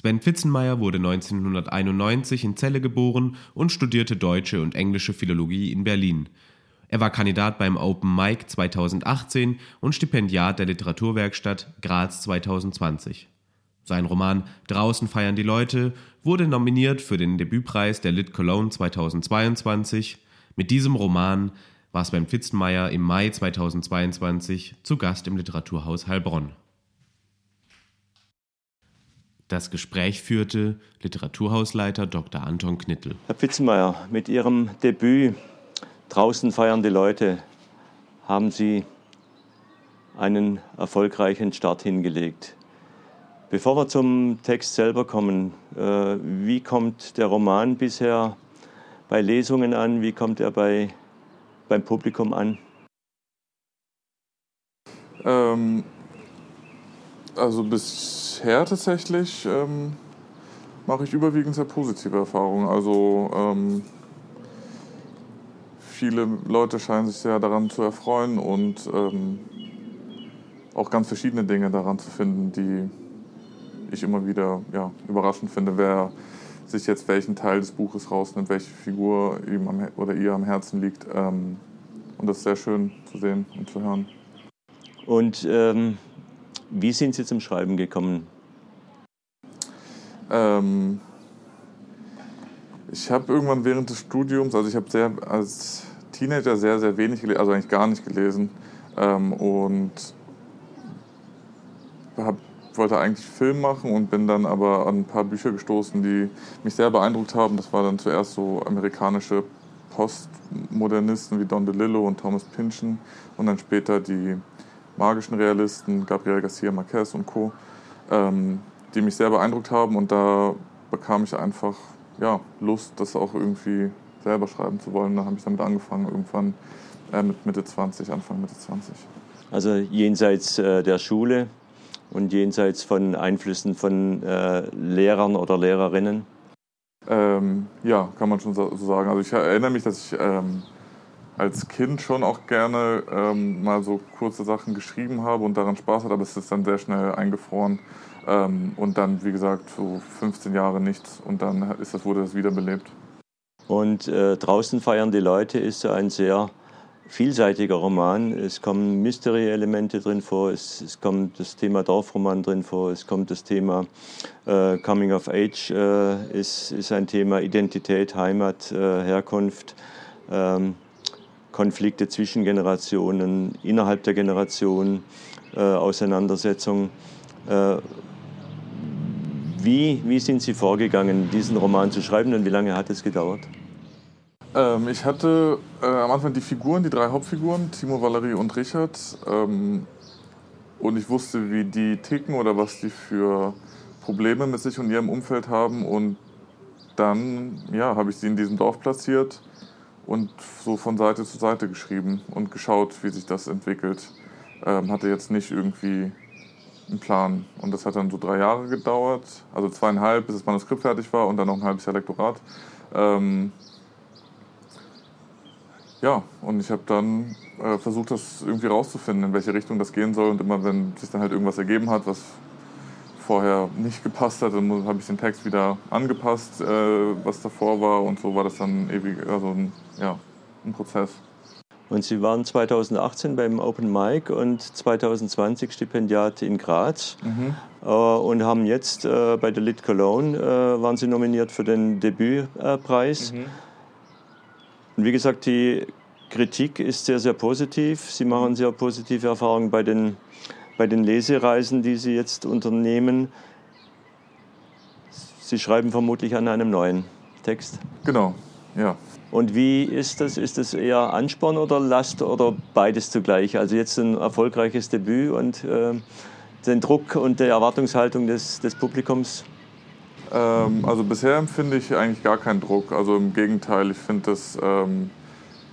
Sven Pfitzenmeier wurde 1991 in Celle geboren und studierte deutsche und englische Philologie in Berlin. Er war Kandidat beim Open Mic 2018 und Stipendiat der Literaturwerkstatt Graz 2020. Sein Roman Draußen feiern die Leute wurde nominiert für den Debütpreis der Lit Cologne 2022. Mit diesem Roman war Sven Pfitzenmeier im Mai 2022 zu Gast im Literaturhaus Heilbronn. Das Gespräch führte Literaturhausleiter Dr. Anton Knittel. Herr Pfitzenmeier, mit Ihrem Debüt Draußen feiern die Leute haben Sie einen erfolgreichen Start hingelegt. Bevor wir zum Text selber kommen, äh, wie kommt der Roman bisher bei Lesungen an? Wie kommt er bei, beim Publikum an? Ähm, also bisher tatsächlich ähm, mache ich überwiegend sehr positive Erfahrungen. Also ähm, viele Leute scheinen sich sehr daran zu erfreuen und ähm, auch ganz verschiedene Dinge daran zu finden, die ich immer wieder ja, überraschend finde, wer sich jetzt welchen Teil des Buches rausnimmt, welche Figur ihm am, oder ihr am Herzen liegt. Ähm, und das ist sehr schön zu sehen und zu hören. Und ähm, wie sind Sie zum Schreiben gekommen? Ähm, ich habe irgendwann während des Studiums, also ich habe sehr als Teenager sehr, sehr wenig gelesen, also eigentlich gar nicht gelesen. Ähm, und hab, wollte eigentlich Film machen und bin dann aber an ein paar Bücher gestoßen, die mich sehr beeindruckt haben. Das war dann zuerst so amerikanische Postmodernisten wie Don DeLillo und Thomas Pynchon und dann später die magischen Realisten, Gabriel Garcia Marquez und Co., ähm, die mich sehr beeindruckt haben und da bekam ich einfach ja, Lust, das auch irgendwie selber schreiben zu wollen. Da habe ich damit angefangen, irgendwann äh, mit Mitte 20, Anfang Mitte 20. Also jenseits äh, der Schule und jenseits von Einflüssen von äh, Lehrern oder Lehrerinnen? Ähm, ja, kann man schon so sagen. Also ich erinnere mich, dass ich ähm, als Kind schon auch gerne ähm, mal so kurze Sachen geschrieben habe und daran Spaß hatte, aber es ist dann sehr schnell eingefroren. Ähm, und dann, wie gesagt, so 15 Jahre nichts und dann ist das, wurde das wiederbelebt. Und äh, draußen feiern die Leute ist so ein sehr vielseitiger Roman. Es kommen Mystery-Elemente drin vor, es, es, kommt das Thema Dorfroman drin vor, es kommt das Thema äh, Coming of Age, äh, ist, ist ein Thema Identität, Heimat, äh, Herkunft. Ähm, Konflikte zwischen Generationen, innerhalb der Generation, äh, Auseinandersetzungen. Äh, wie, wie sind Sie vorgegangen, diesen Roman zu schreiben und wie lange hat es gedauert? Ähm, ich hatte äh, am Anfang die Figuren, die drei Hauptfiguren, Timo, Valerie und Richard. Ähm, und ich wusste, wie die ticken oder was die für Probleme mit sich und ihrem Umfeld haben. Und dann ja, habe ich sie in diesem Dorf platziert und so von Seite zu Seite geschrieben und geschaut, wie sich das entwickelt. Ähm, hatte jetzt nicht irgendwie einen Plan. Und das hat dann so drei Jahre gedauert, also zweieinhalb, bis das Manuskript fertig war und dann noch ein halbes Jahr Lektorat. Ähm, ja, und ich habe dann äh, versucht, das irgendwie rauszufinden, in welche Richtung das gehen soll. Und immer, wenn sich dann halt irgendwas ergeben hat, was vorher nicht gepasst hat, dann habe ich den Text wieder angepasst, äh, was davor war und so war das dann ewig, also ein, ja, ein Prozess. Und Sie waren 2018 beim Open Mic und 2020 Stipendiat in Graz mhm. äh, und haben jetzt äh, bei der Lit Cologne äh, waren Sie nominiert für den Debütpreis. Mhm. Und wie gesagt, die Kritik ist sehr, sehr positiv. Sie machen sehr positive Erfahrungen bei den bei den Lesereisen, die Sie jetzt unternehmen. Sie schreiben vermutlich an einem neuen Text. Genau, ja. Und wie ist das? Ist das eher Ansporn oder Last oder beides zugleich? Also jetzt ein erfolgreiches Debüt und äh, den Druck und die Erwartungshaltung des, des Publikums? Ähm, also bisher empfinde ich eigentlich gar keinen Druck. Also im Gegenteil, ich finde das ähm,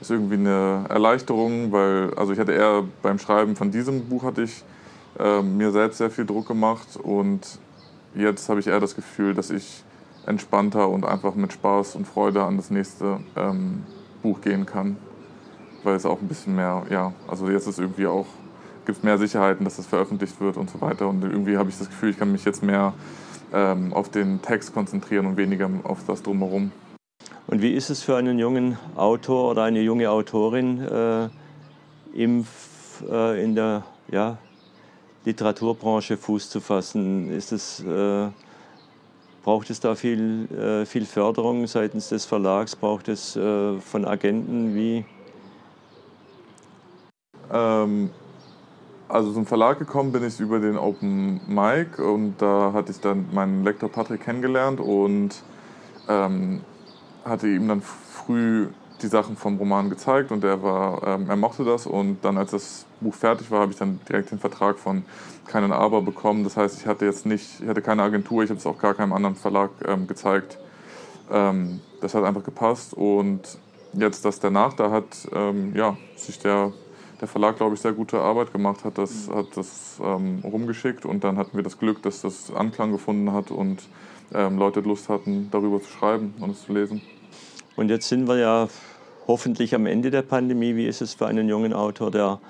ist irgendwie eine Erleichterung, weil also ich hatte eher beim Schreiben von diesem Buch hatte ich äh, mir selbst sehr viel Druck gemacht und jetzt habe ich eher das Gefühl, dass ich entspannter und einfach mit Spaß und Freude an das nächste ähm, Buch gehen kann, weil es auch ein bisschen mehr, ja, also jetzt ist irgendwie auch gibt es mehr Sicherheiten, dass das veröffentlicht wird und so weiter und irgendwie habe ich das Gefühl, ich kann mich jetzt mehr ähm, auf den Text konzentrieren und weniger auf das drumherum. Und wie ist es für einen jungen Autor oder eine junge Autorin äh, im, äh, in der ja, Literaturbranche Fuß zu fassen? Ist es, äh, braucht es da viel, äh, viel Förderung seitens des Verlags? Braucht es äh, von Agenten? Wie? Ähm, also zum Verlag gekommen bin ich über den Open Mic und da hatte ich dann meinen Lektor Patrick kennengelernt und ähm, hatte ihm dann früh die Sachen vom Roman gezeigt und er war, ähm, er mochte das und dann als das Buch fertig war, habe ich dann direkt den Vertrag von Keinen Aber bekommen. Das heißt, ich hatte jetzt nicht, ich hatte keine Agentur, ich habe es auch gar keinem anderen Verlag ähm, gezeigt. Ähm, das hat einfach gepasst und jetzt das danach, da hat ähm, ja, sich der der Verlag, glaube ich, sehr gute Arbeit gemacht hat, das, hat das ähm, rumgeschickt und dann hatten wir das Glück, dass das Anklang gefunden hat und ähm, Leute Lust hatten, darüber zu schreiben und es zu lesen. Und jetzt sind wir ja hoffentlich am Ende der Pandemie. Wie ist es für einen jungen Autor, der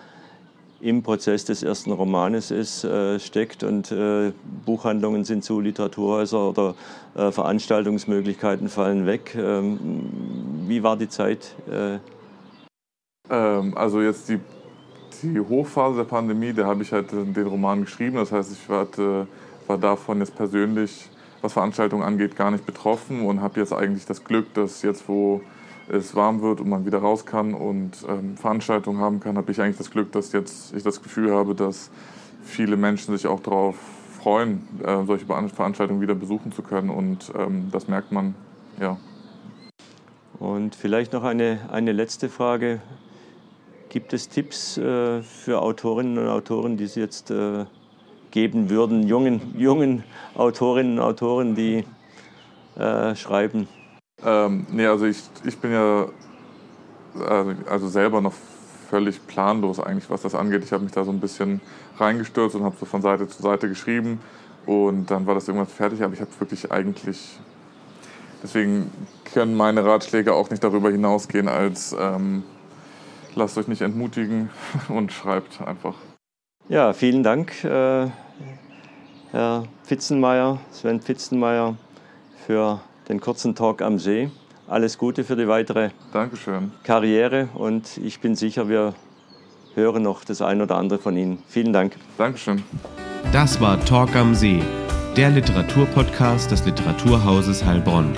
im Prozess des ersten Romanes ist, äh, steckt und äh, Buchhandlungen sind zu, Literaturhäuser oder äh, Veranstaltungsmöglichkeiten fallen weg. Ähm, wie war die Zeit? Äh? Ähm, also jetzt die die Hochphase der Pandemie, da habe ich halt den Roman geschrieben. Das heißt, ich war, war davon jetzt persönlich, was Veranstaltungen angeht, gar nicht betroffen und habe jetzt eigentlich das Glück, dass jetzt, wo es warm wird und man wieder raus kann und ähm, Veranstaltungen haben kann, habe ich eigentlich das Glück, dass jetzt ich das Gefühl habe, dass viele Menschen sich auch darauf freuen, äh, solche Veranstaltungen wieder besuchen zu können. Und ähm, das merkt man, ja. Und vielleicht noch eine, eine letzte Frage. Gibt es Tipps äh, für Autorinnen und Autoren, die Sie jetzt äh, geben würden, jungen, jungen Autorinnen und Autoren, die äh, schreiben? Ähm, nee, also ich, ich bin ja also, also selber noch völlig planlos eigentlich, was das angeht. Ich habe mich da so ein bisschen reingestürzt und habe so von Seite zu Seite geschrieben und dann war das irgendwann fertig, aber ich habe wirklich eigentlich, deswegen können meine Ratschläge auch nicht darüber hinausgehen, als ähm, lasst euch nicht entmutigen und schreibt einfach. Ja, vielen Dank, äh, Herr Pfitzenmeier, Sven Pfitzenmeier, für den kurzen Talk am See. Alles Gute für die weitere Dankeschön. Karriere und ich bin sicher, wir hören noch das ein oder andere von Ihnen. Vielen Dank. Dankeschön. Das war Talk am See, der Literaturpodcast des Literaturhauses Heilbronn.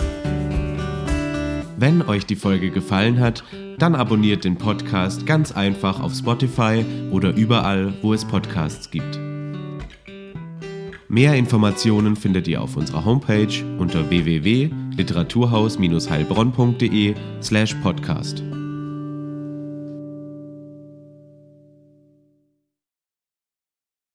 Wenn euch die Folge gefallen hat, dann abonniert den Podcast ganz einfach auf Spotify oder überall, wo es Podcasts gibt. Mehr Informationen findet ihr auf unserer Homepage unter www.literaturhaus-heilbronn.de slash podcast.